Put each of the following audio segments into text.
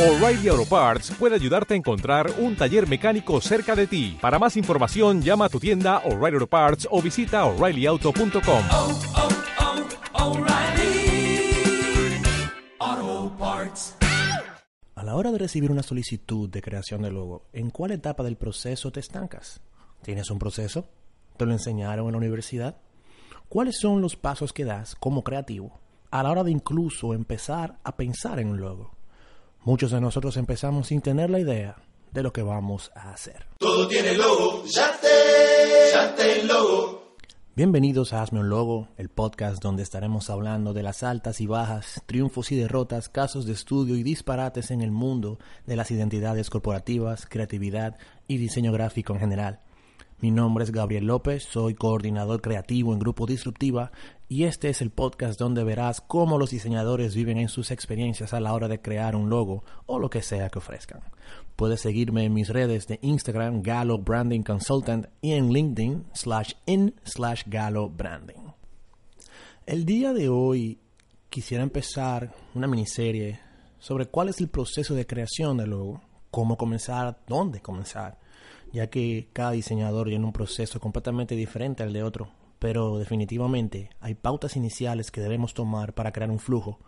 O'Reilly Auto Parts puede ayudarte a encontrar un taller mecánico cerca de ti. Para más información, llama a tu tienda O'Reilly Auto Parts o visita oreillyauto.com. oh, oh, Parts. A la hora de recibir una solicitud de creación de logo, ¿en cuál etapa del proceso te estancas? ¿Tienes un proceso? ¿Te lo enseñaron en la universidad? ¿Cuáles son los pasos que das como creativo a la hora de incluso empezar a pensar en un logo? Muchos de nosotros empezamos sin tener la idea de lo que vamos a hacer. Todo tiene logo, Yate, Yate Logo. Bienvenidos a Hazme un Logo, el podcast donde estaremos hablando de las altas y bajas, triunfos y derrotas, casos de estudio y disparates en el mundo de las identidades corporativas, creatividad y diseño gráfico en general. Mi nombre es Gabriel López, soy coordinador creativo en Grupo Disruptiva y este es el podcast donde verás cómo los diseñadores viven en sus experiencias a la hora de crear un logo o lo que sea que ofrezcan. Puedes seguirme en mis redes de Instagram Galo Branding Consultant y en LinkedIn slash in slash Galo Branding. El día de hoy quisiera empezar una miniserie sobre cuál es el proceso de creación del logo, cómo comenzar, dónde comenzar ya que cada diseñador tiene un proceso completamente diferente al de otro, pero definitivamente hay pautas iniciales que debemos tomar para crear un flujo,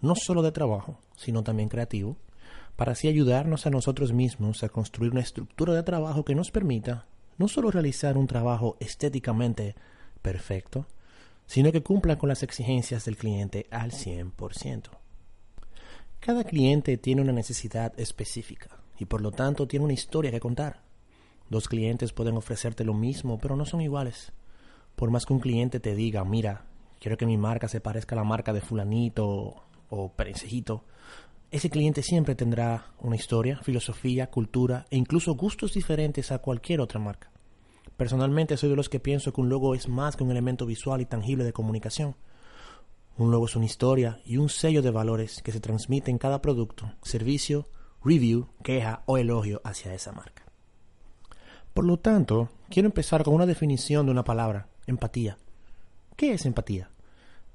no solo de trabajo, sino también creativo, para así ayudarnos a nosotros mismos a construir una estructura de trabajo que nos permita no solo realizar un trabajo estéticamente perfecto, sino que cumpla con las exigencias del cliente al 100%. Cada cliente tiene una necesidad específica y por lo tanto tiene una historia que contar. Dos clientes pueden ofrecerte lo mismo, pero no son iguales. Por más que un cliente te diga, mira, quiero que mi marca se parezca a la marca de fulanito o perencejito, ese cliente siempre tendrá una historia, filosofía, cultura e incluso gustos diferentes a cualquier otra marca. Personalmente soy de los que pienso que un logo es más que un elemento visual y tangible de comunicación. Un logo es una historia y un sello de valores que se transmite en cada producto, servicio, review, queja o elogio hacia esa marca. Por lo tanto, quiero empezar con una definición de una palabra, empatía. ¿Qué es empatía?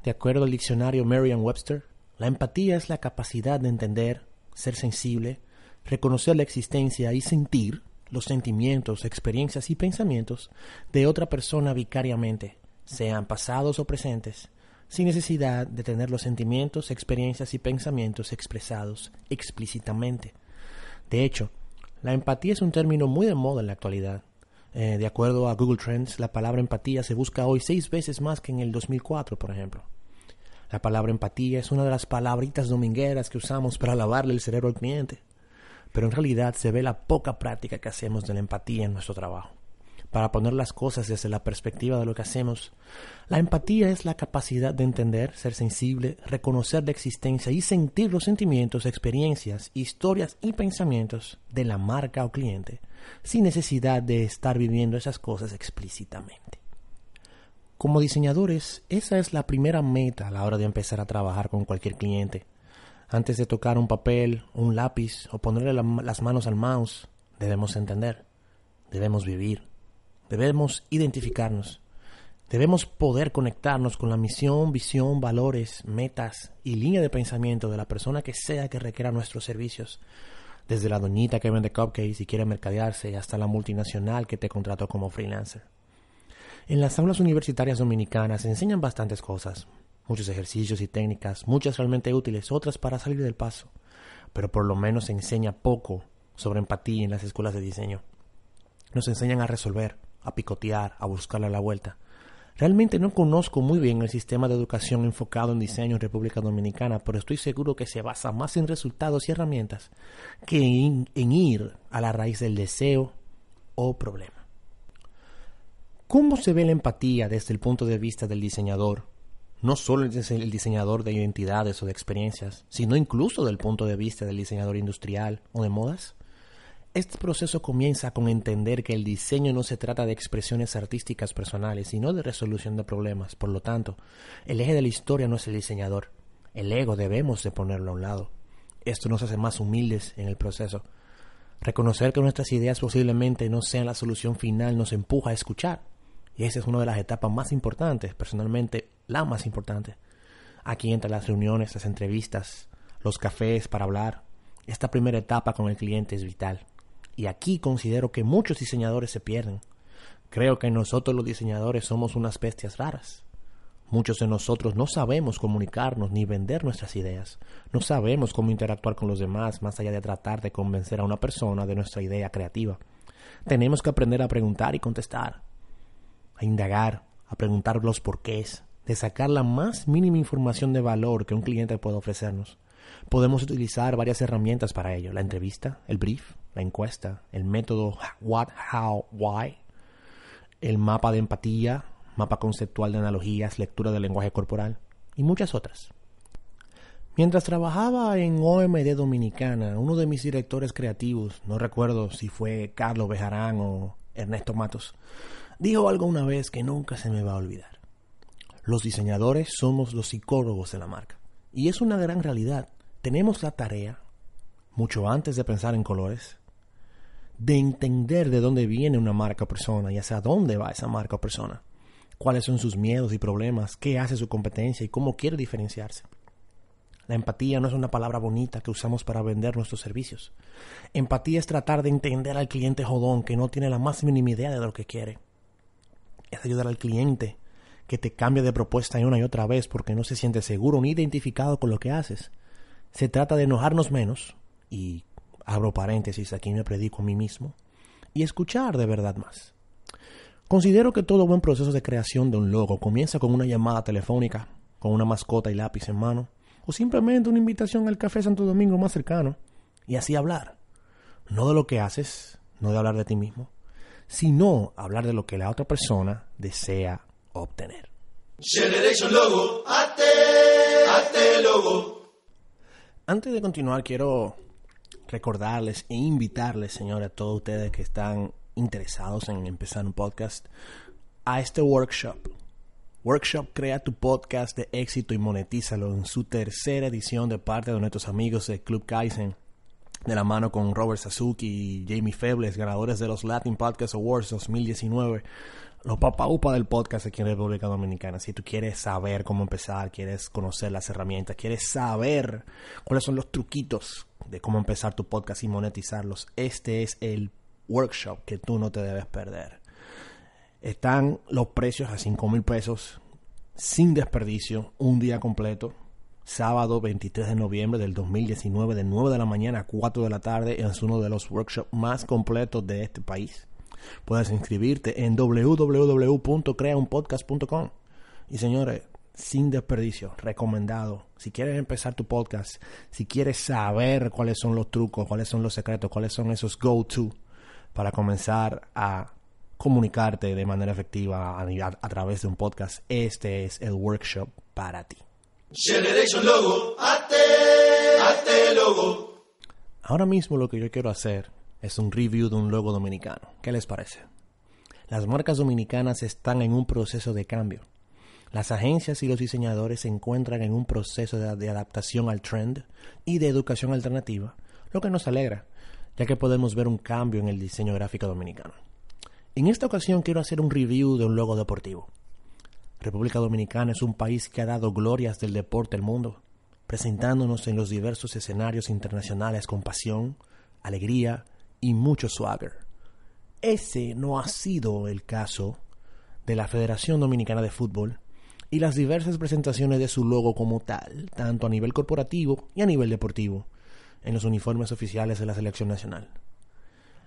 De acuerdo al diccionario Merriam-Webster, la empatía es la capacidad de entender, ser sensible, reconocer la existencia y sentir los sentimientos, experiencias y pensamientos de otra persona vicariamente, sean pasados o presentes, sin necesidad de tener los sentimientos, experiencias y pensamientos expresados explícitamente. De hecho, la empatía es un término muy de moda en la actualidad. Eh, de acuerdo a Google Trends, la palabra empatía se busca hoy seis veces más que en el 2004, por ejemplo. La palabra empatía es una de las palabritas domingueras que usamos para lavarle el cerebro al cliente, pero en realidad se ve la poca práctica que hacemos de la empatía en nuestro trabajo. Para poner las cosas desde la perspectiva de lo que hacemos, la empatía es la capacidad de entender, ser sensible, reconocer la existencia y sentir los sentimientos, experiencias, historias y pensamientos de la marca o cliente, sin necesidad de estar viviendo esas cosas explícitamente. Como diseñadores, esa es la primera meta a la hora de empezar a trabajar con cualquier cliente. Antes de tocar un papel, un lápiz o ponerle la, las manos al mouse, debemos entender, debemos vivir, debemos identificarnos, debemos poder conectarnos con la misión, visión, valores, metas y línea de pensamiento de la persona que sea que requiera nuestros servicios, desde la doñita que vende cupcakes y quiere mercadearse hasta la multinacional que te contrató como freelancer. En las aulas universitarias dominicanas se enseñan bastantes cosas, muchos ejercicios y técnicas, muchas realmente útiles, otras para salir del paso, pero por lo menos se enseña poco sobre empatía en las escuelas de diseño. Nos enseñan a resolver, a picotear, a buscarle la vuelta. Realmente no conozco muy bien el sistema de educación enfocado en diseño en República Dominicana, pero estoy seguro que se basa más en resultados y herramientas que en, ir a la raíz del deseo o problema. ¿Cómo se ve la empatía desde el punto de vista del diseñador? No solo desde el diseñador de identidades o de experiencias, sino incluso del punto de vista del diseñador industrial o de modas. Este proceso comienza con entender que el diseño no se trata de expresiones artísticas personales, sino de resolución de problemas. Por lo tanto, el eje de la historia no es el diseñador. El ego debemos de ponerlo a un lado. Esto nos hace más humildes en el proceso. Reconocer que nuestras ideas posiblemente no sean la solución final nos empuja a escuchar. Y esa es una de las etapas más importantes, personalmente la más importante. Aquí entran las reuniones, las entrevistas, los cafés para hablar, Esta primera etapa con el cliente es vital. Y aquí considero que muchos diseñadores se pierden. Creo que nosotros los diseñadores somos unas bestias raras. Muchos de nosotros no sabemos comunicarnos ni vender nuestras ideas. No sabemos cómo interactuar con los demás más allá de tratar de convencer a una persona de nuestra idea creativa. Tenemos que aprender a preguntar y contestar, a indagar, a preguntar los porqués, de sacar la más mínima información de valor que un cliente pueda ofrecernos. Podemos utilizar varias herramientas para ello, la entrevista, el brief, la encuesta, el método what, how, why, el mapa de empatía, mapa conceptual de analogías, lectura del lenguaje corporal y muchas otras. Mientras trabajaba en OMD Dominicana, uno de mis directores creativos, no recuerdo si fue Carlos Bejarán o Ernesto Matos, dijo algo una vez que nunca se me va a olvidar. Los diseñadores somos los psicólogos de la marca. Y es una gran realidad. Tenemos la tarea, mucho antes de pensar en colores, de entender de dónde viene una marca o persona y hacia dónde va esa marca o persona cuáles son sus miedos y problemas, qué hace su competencia y cómo quiere diferenciarse. La empatía no es una palabra bonita que usamos para vender nuestros servicios. Empatía es tratar de entender al cliente jodón que no tiene la más mínima idea de lo que quiere. Es ayudar al cliente que te cambia de propuesta una y otra vez porque no se siente seguro ni identificado con lo que haces. Se trata de enojarnos menos, y abro paréntesis, aquí me predico a mí mismo, y escuchar de verdad más. Considero que todo buen proceso de creación de un logo comienza con una llamada telefónica, con una mascota y lápiz en mano, o simplemente una invitación al café Santo Domingo más cercano, y así hablar. No de lo que haces, no de hablar de ti mismo, sino hablar de lo que la otra persona desea obtener. Generation Logo, ate, ate logo. Antes de continuar, quiero recordarles e invitarles, señores, a todos ustedes que están interesados en empezar un podcast a este workshop. Workshop Crea tu podcast de éxito y monetízalo en su tercera edición de parte de nuestros amigos de Club Kaizen, de la mano con Robert Sasuki y Jamie Febles, ganadores de los Latin Podcast Awards 2019, los papaupa del podcast aquí en República Dominicana. Si tú quieres saber cómo empezar, quieres conocer las herramientas, quieres saber cuáles son los truquitos de cómo empezar tu podcast y monetizarlos, este es el workshop que tú no te debes perder. Están los precios a 5 mil pesos sin desperdicio, un día completo, sábado 23 de noviembre del 2019 de 9 de la mañana a 4 de la tarde es uno de los workshops más completos de este país. Puedes inscribirte en www.creaunpodcast.com. Y señores, sin desperdicio, recomendado. Si quieres empezar tu podcast, si quieres saber cuáles son los trucos, cuáles son los secretos, cuáles son esos go-to para comenzar a comunicarte de manera efectiva a, través de un podcast, este es el workshop para ti. Generation Logo, ate, ate logo. Ahora mismo lo que yo quiero hacer es un review de un logo dominicano. ¿Qué les parece? Las marcas dominicanas están en un proceso de cambio. Las agencias y los diseñadores se encuentran en un proceso de, de adaptación al trend y de educación alternativa, lo que nos alegra, ya que podemos ver un cambio en el diseño gráfico dominicano. En esta ocasión quiero hacer un review de un logo deportivo. República Dominicana es un país que ha dado glorias del deporte al mundo, presentándonos en los diversos escenarios internacionales con pasión, alegría y mucho swagger. Ese no ha sido el caso de la Federación Dominicana de Fútbol y las diversas presentaciones de su logo como tal, tanto a nivel corporativo y a nivel deportivo en los uniformes oficiales de la selección nacional.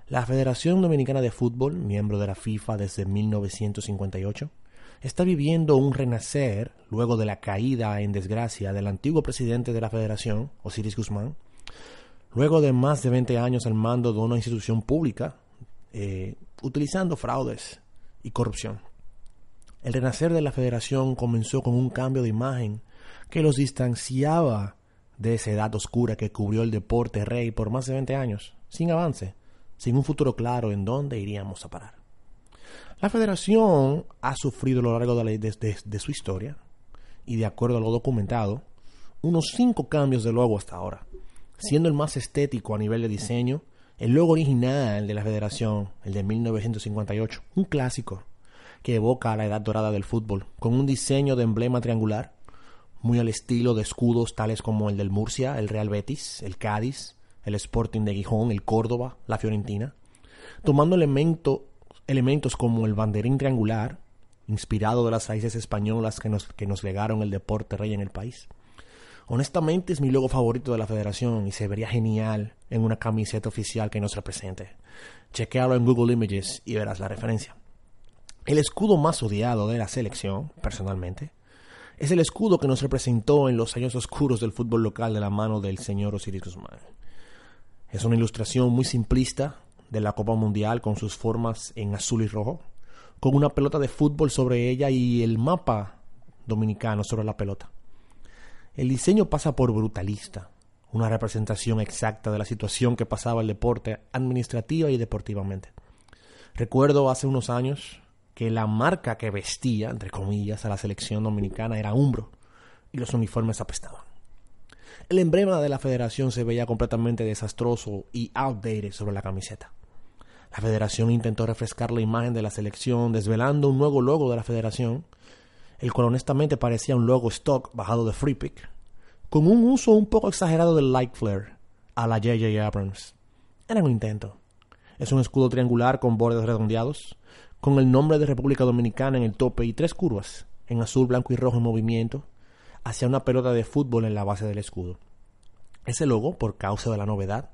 La Federación Dominicana de Fútbol, miembro de la FIFA desde 1958, está viviendo un renacer luego de la caída en desgracia del antiguo presidente de la Federación, Osiris Guzmán, luego de más de 20 años al mando de una institución pública, eh, utilizando fraudes y corrupción. El renacer de la Federación comenzó con un cambio de imagen que los distanciaba de esa edad oscura que cubrió el deporte rey por más de 20 años, sin avance, sin un futuro claro en dónde iríamos a parar. La federación ha sufrido a lo largo de, su historia, y de acuerdo a lo documentado, unos cinco cambios de logo hasta ahora, siendo el más estético a nivel de diseño, el logo original de la federación, el de 1958, un clásico que evoca a la edad dorada del fútbol, con un diseño de emblema triangular muy al estilo de escudos tales como el del Murcia, el Real Betis, el Cádiz, el Sporting de Gijón, el Córdoba, la Fiorentina, tomando elementos como el banderín triangular, inspirado de las raíces españolas que nos, que nos legaron el deporte rey en el país. Honestamente es mi logo favorito de la federación y se vería genial en una camiseta oficial que nos represente. Chequealo en Google Images y verás la referencia. El escudo más odiado de la selección, personalmente, es el escudo que nos representó en los años oscuros del fútbol local de la mano del señor Osiris Guzmán. Es una ilustración muy simplista de la Copa Mundial con sus formas en azul y rojo, con una pelota de fútbol sobre ella y el mapa dominicano sobre la pelota. El diseño pasa por brutalista, una representación exacta de la situación que pasaba el deporte administrativa y deportivamente. Recuerdo hace unos años que la marca que vestía, entre comillas, a la selección dominicana era Umbro y los uniformes apestaban. El emblema de la federación se veía completamente desastroso y outdated sobre la camiseta. La federación intentó refrescar la imagen de la selección desvelando un nuevo logo de la federación el cual honestamente parecía un logo stock bajado de FreePic, con un uso un poco exagerado del light flare a la J.J. Abrams. Era un intento. Es un escudo triangular con bordes redondeados, con el nombre de República Dominicana en el tope y tres curvas, en azul, blanco y rojo en movimiento, hacia una pelota de fútbol en la base del escudo. Ese logo, por causa de la novedad,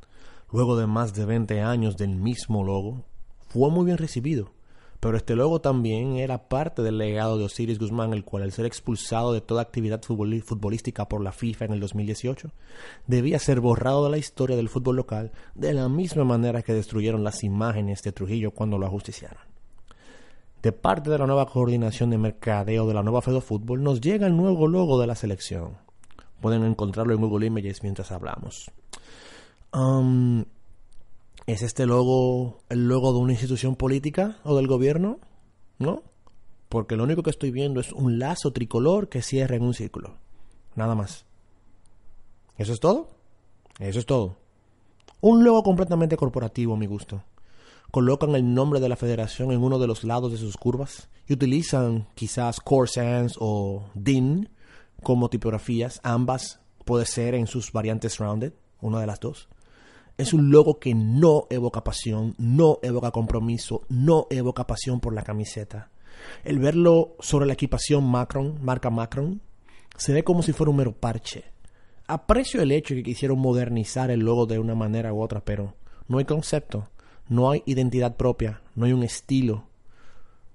luego de más de 20 años del mismo logo, fue muy bien recibido pero este logo también era parte del legado de Osiris Guzmán, el cual al ser expulsado de toda actividad futbolística por la FIFA en el 2018, debía ser borrado de la historia del fútbol local de la misma manera que destruyeron las imágenes de Trujillo cuando lo ajusticiaron. De parte de la nueva coordinación de mercadeo de la nueva Fedo Fútbol nos llega el nuevo logo de la selección. Pueden encontrarlo en Google Images mientras hablamos. ¿Es este logo el logo de una institución política o del gobierno? ¿No? Porque lo único que estoy viendo es un lazo tricolor que cierra en un círculo. Nada más. ¿Eso es todo? Eso es todo. Un logo completamente corporativo a mi gusto. Colocan el nombre de la federación en uno de los lados de sus curvas y utilizan quizás Corsans o DIN como tipografías. Ambas puede ser en sus variantes rounded, una de las dos. Es un logo que no evoca pasión, no evoca compromiso, no evoca pasión por la camiseta. El verlo sobre la equipación Macron, marca Macron, se ve como si fuera un mero parche. Aprecio el hecho de que quisieron modernizar el logo de una manera u otra, pero no hay concepto, no hay identidad propia, no hay un estilo.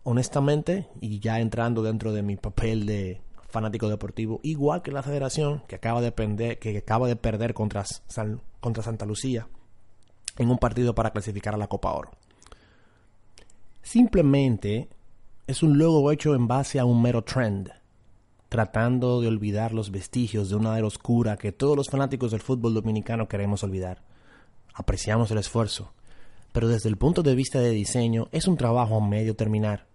Honestamente, y ya entrando dentro de mi papel de fanático deportivo, igual que la federación que acaba de, que acaba de perder contra, contra Santa Lucía en un partido para clasificar a la Copa Oro. Simplemente es un logo hecho en base a un mero trend, tratando de olvidar los vestigios de una era oscura que todos los fanáticos del fútbol dominicano queremos olvidar. Apreciamos el esfuerzo, pero desde el punto de vista de diseño es un trabajo a medio terminar.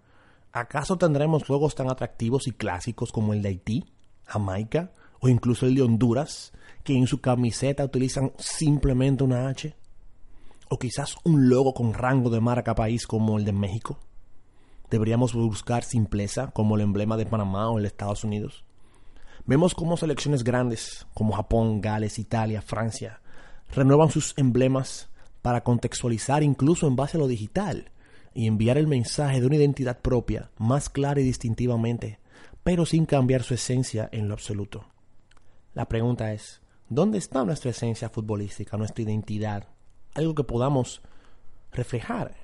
¿Acaso tendremos logos tan atractivos y clásicos como el de Haití, Jamaica o incluso el de Honduras, que en su camiseta utilizan simplemente una H? ¿O quizás un logo con rango de marca país como el de México? ¿Deberíamos buscar simpleza como el emblema de Panamá o el de Estados Unidos? Vemos cómo selecciones grandes como Japón, Gales, Italia, Francia renuevan sus emblemas para contextualizar incluso en base a lo digital y enviar el mensaje de una identidad propia, más clara y distintivamente, pero sin cambiar su esencia en lo absoluto. La pregunta es, ¿dónde está nuestra esencia futbolística, nuestra identidad? Algo que podamos reflejar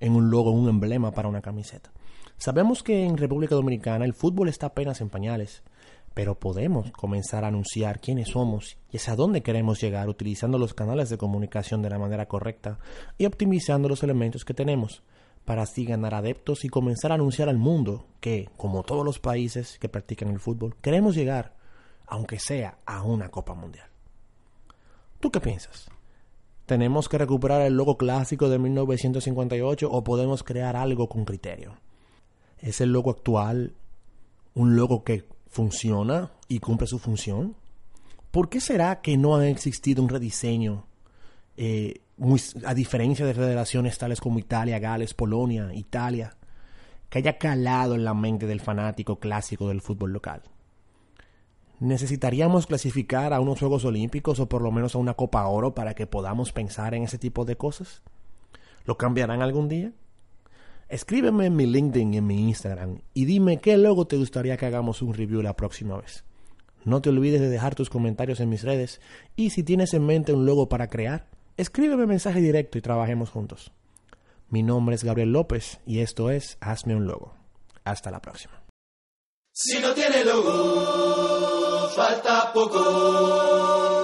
en un logo, un emblema para una camiseta. Sabemos que en República Dominicana el fútbol está apenas en pañales, pero podemos comenzar a anunciar quiénes somos y hacia dónde queremos llegar utilizando los canales de comunicación de la manera correcta y optimizando los elementos que tenemos para así ganar adeptos y comenzar a anunciar al mundo que, como todos los países que practican el fútbol, queremos llegar, aunque sea a una Copa Mundial. ¿Tú qué piensas? ¿Tenemos que recuperar el logo clásico de 1958 o podemos crear algo con criterio? ¿Es el logo actual un logo que funciona y cumple su función? ¿Por qué será que no ha existido un rediseño eh, a diferencia de federaciones tales como Italia, Gales, Polonia, Italia, que haya calado en la mente del fanático clásico del fútbol local. ¿Necesitaríamos clasificar a unos Juegos Olímpicos o por lo menos a una Copa Oro para que podamos pensar en ese tipo de cosas? ¿Lo cambiarán algún día? Escríbeme en mi LinkedIn y en mi Instagram y dime qué logo te gustaría que hagamos un review la próxima vez. No te olvides de dejar tus comentarios en mis redes y si tienes en mente un logo para crear, escríbeme mensaje directo y trabajemos juntos. Mi nombre es Gabriel López y esto es Hazme un logo. Hasta la próxima. Si no tiene logo, falta poco.